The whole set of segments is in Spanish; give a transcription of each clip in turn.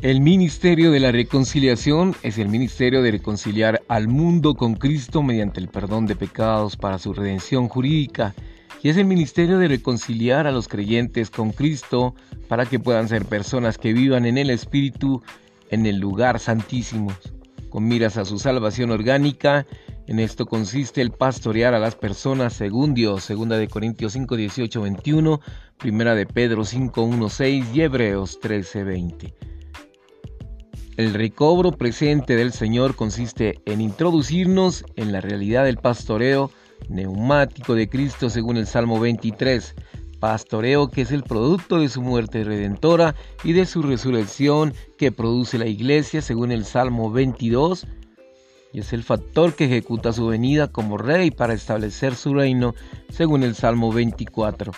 El ministerio de la reconciliación es el ministerio de reconciliar al mundo con Cristo mediante el perdón de pecados para su redención jurídica y es el ministerio de reconciliar a los creyentes con Cristo para que puedan ser personas que vivan en el Espíritu en el lugar santísimo, con miras a su salvación orgánica. En esto consiste el pastorear a las personas según Dios, segunda de Corintios 5, 18, 21, primera de Pedro 5, 1, 6 y Hebreos 13, 20. El recobro presente del Señor consiste en introducirnos en la realidad del pastoreo neumático de Cristo según el Salmo 23, pastoreo que es el producto de su muerte redentora y de su resurrección que produce la iglesia según el Salmo 22, y es el factor que ejecuta su venida como rey para establecer su reino según el Salmo 24.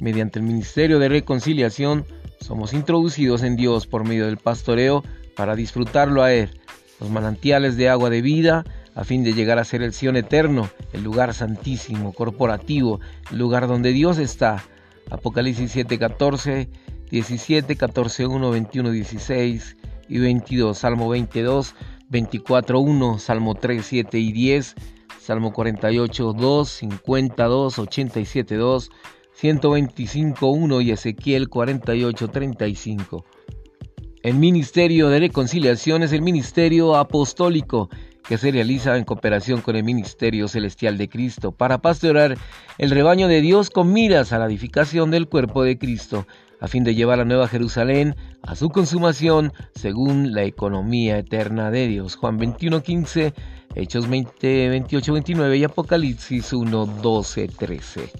Mediante el ministerio de reconciliación, somos introducidos en Dios por medio del pastoreo para disfrutarlo a Él, los manantiales de agua de vida, a fin de llegar a ser el Sion eterno, el lugar santísimo, corporativo, el lugar donde Dios está. Apocalipsis 7, 14, 17, 14, 1, 21, 16 y 22, Salmo 22, 24, 1, Salmo 3, 7 y 10, Salmo 48, 2, 52, 87, 2, 125.1 y Ezequiel 48.35. El ministerio de reconciliación es el ministerio apostólico que se realiza en cooperación con el ministerio celestial de Cristo para pastorear el rebaño de Dios con miras a la edificación del cuerpo de Cristo, a fin de llevar a Nueva Jerusalén a su consumación según la economía eterna de Dios. Juan 21.15, Hechos 20, 28, 29 y Apocalipsis 1, 12, 13.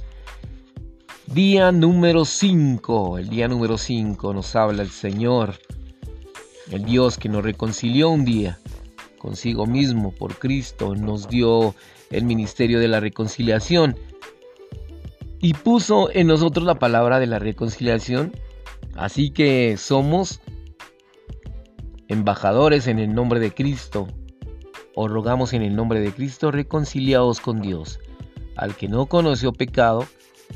Día número 5. El día número 5 nos habla el Señor, el Dios que nos reconcilió un día consigo mismo por Cristo, nos dio el ministerio de la reconciliación y puso en nosotros la palabra de la reconciliación. Así que somos embajadores en el nombre de Cristo, o rogamos en el nombre de Cristo reconciliados con Dios. Al que no conoció pecado,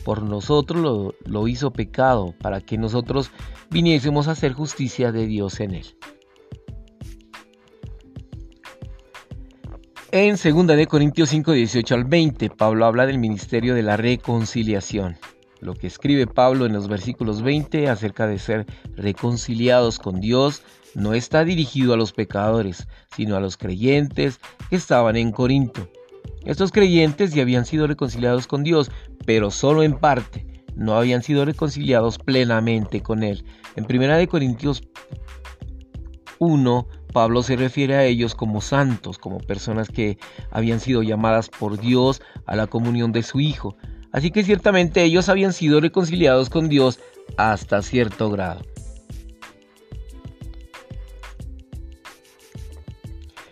por nosotros lo, hizo pecado, para que nosotros viniésemos a hacer justicia de Dios en él. En 2 de Corintios 5, 18 al 20, Pablo habla del ministerio de la reconciliación. Lo que escribe Pablo en los versículos 20 acerca de ser reconciliados con Dios no está dirigido a los pecadores, sino a los creyentes que estaban en Corinto. Estos creyentes ya habían sido reconciliados con Dios, pero solo en parte, no habían sido reconciliados plenamente con Él. En 1 Corintios 1, Pablo se refiere a ellos como santos, como personas que habían sido llamadas por Dios a la comunión de su Hijo. Así que ciertamente ellos habían sido reconciliados con Dios hasta cierto grado.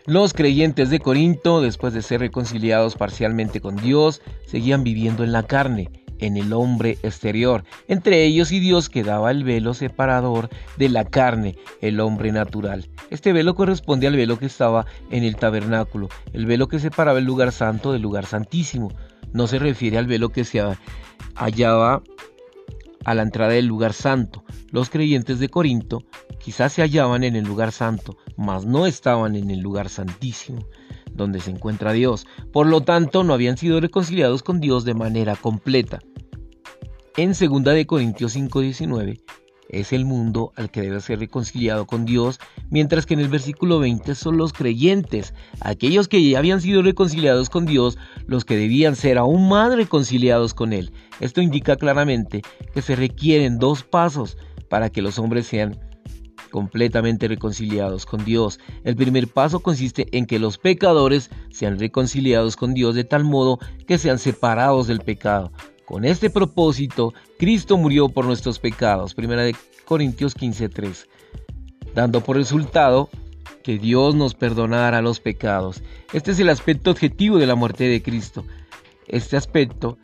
Los creyentes de Corinto, después de ser reconciliados parcialmente con Dios, seguían viviendo en la carne, en el hombre exterior. Entre ellos y Dios quedaba el velo separador de la carne, el hombre natural. Este velo corresponde al velo que estaba en el tabernáculo, el velo que separaba el lugar santo del lugar santísimo. No se refiere al velo que se hallaba a la entrada del lugar santo. Los creyentes de Corinto quizás se hallaban en el lugar santo, mas no estaban en el lugar santísimo, donde se encuentra Dios. Por lo tanto, no habían sido reconciliados con Dios de manera completa. En 2 de Corintios 5:19 es el mundo al que debe ser reconciliado con Dios, mientras que en el versículo 20 son los creyentes, aquellos que ya habían sido reconciliados con Dios, los que debían ser aún más reconciliados con Él. Esto indica claramente que se requieren dos pasos para que los hombres sean completamente reconciliados con Dios. El primer paso consiste en que los pecadores sean reconciliados con Dios de tal modo que sean separados del pecado. Con este propósito, Cristo murió por nuestros pecados, 1 Corintios 15:3, dando por resultado que Dios nos perdonara los pecados. Este es el aspecto objetivo de la muerte de Cristo. Este aspecto,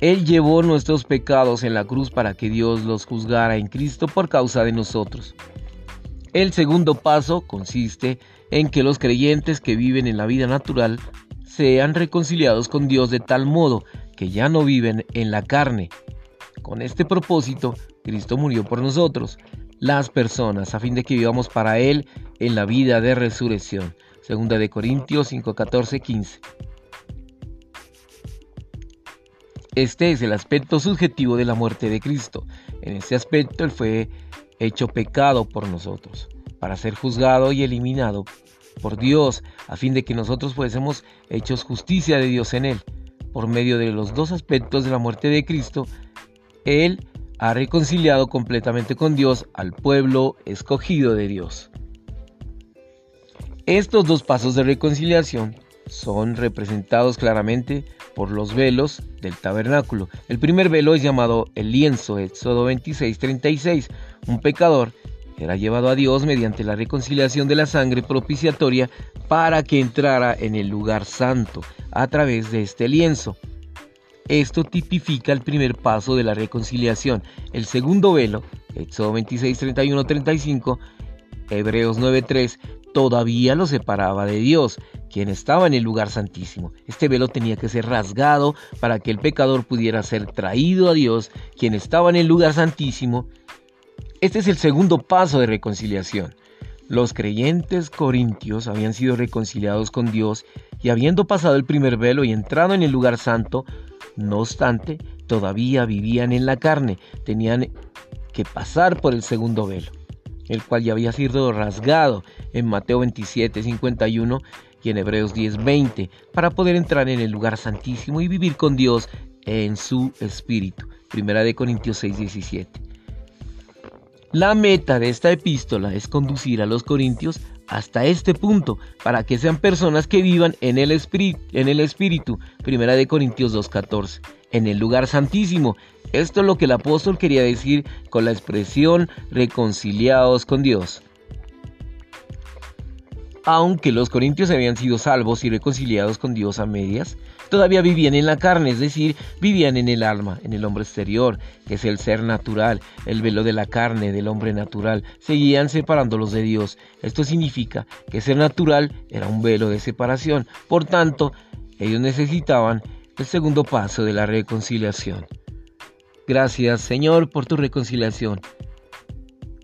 Él llevó nuestros pecados en la cruz para que Dios los juzgara en Cristo por causa de nosotros. El segundo paso consiste en que los creyentes que viven en la vida natural sean reconciliados con Dios de tal modo que ya no viven en la carne. Con este propósito, Cristo murió por nosotros. las personas a fin de que vivamos para Él en la vida de resurrección. Segunda de Corintios 5, 14, 15. Este es el aspecto subjetivo de la muerte de Cristo. En este aspecto Él fue hecho pecado por nosotros, para ser juzgado y eliminado por Dios, a fin de que nosotros fuésemos hechos justicia de Dios en Él. Por medio de los dos aspectos de la muerte de Cristo, Él ha reconciliado completamente con Dios al pueblo escogido de Dios. Estos dos pasos de reconciliación son representados claramente por los velos del tabernáculo. El primer velo es llamado el lienzo, Éxodo 26:36. Un pecador era llevado a Dios mediante la reconciliación de la sangre propiciatoria para que entrara en el lugar santo a través de este lienzo. Esto tipifica el primer paso de la reconciliación. El segundo velo, Éxodo 26, 31, 35, Hebreos 9.3, todavía lo separaba de Dios, quien estaba en el lugar santísimo. Este velo tenía que ser rasgado para que el pecador pudiera ser traído a Dios, quien estaba en el lugar santísimo. Este es el segundo paso de reconciliación. Los creyentes corintios habían sido reconciliados con Dios y habiendo pasado el primer velo y entrado en el lugar santo, no obstante, todavía vivían en la carne, tenían que pasar por el segundo velo, el cual ya había sido rasgado en Mateo 27, 51 y en Hebreos 10, 20, para poder entrar en el lugar santísimo y vivir con Dios en su espíritu. Primera de Corintios 6, 17. La meta de esta epístola es conducir a los corintios hasta este punto para que sean personas que vivan en el, espíritu, en el. Primera de Corintios 2.14. En el lugar santísimo. Esto es lo que el apóstol quería decir con la expresión reconciliados con Dios. Aunque los corintios habían sido salvos y reconciliados con Dios a medias, todavía vivían en la carne, es decir, vivían en el alma, en el hombre exterior, que es el ser natural, el velo de la carne del hombre natural, seguían separándolos de Dios. Esto significa que ser natural era un velo de separación, por tanto, ellos necesitaban el segundo paso de la reconciliación. Gracias Señor por tu reconciliación.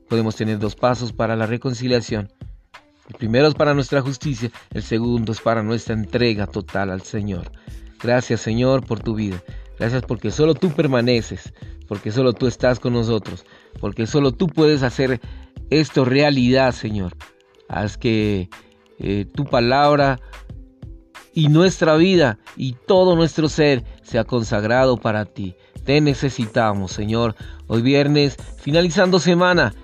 Podemos tener dos pasos para la reconciliación el primero es para nuestra justicia, el segundo es para nuestra entrega total al Señor. Gracias Señor por tu vida. Gracias porque solo tú permaneces, porque solo tú estás con nosotros, porque solo tú puedes hacer esto realidad, Señor. Haz que eh, tu palabra y nuestra vida y todo nuestro ser sea consagrado para ti. Te necesitamos, Señor. Hoy viernes, finalizando semana,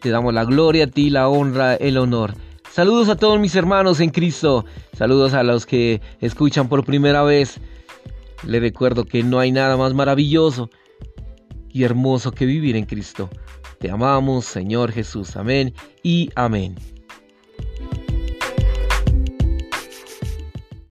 te damos la gloria a ti, la honra, el honor. Saludos a todos mis hermanos en Cristo. Saludos a los que escuchan por primera vez. Les recuerdo que no hay nada más maravilloso y hermoso que vivir en Cristo. Te amamos, Señor Jesús. Amén y amén.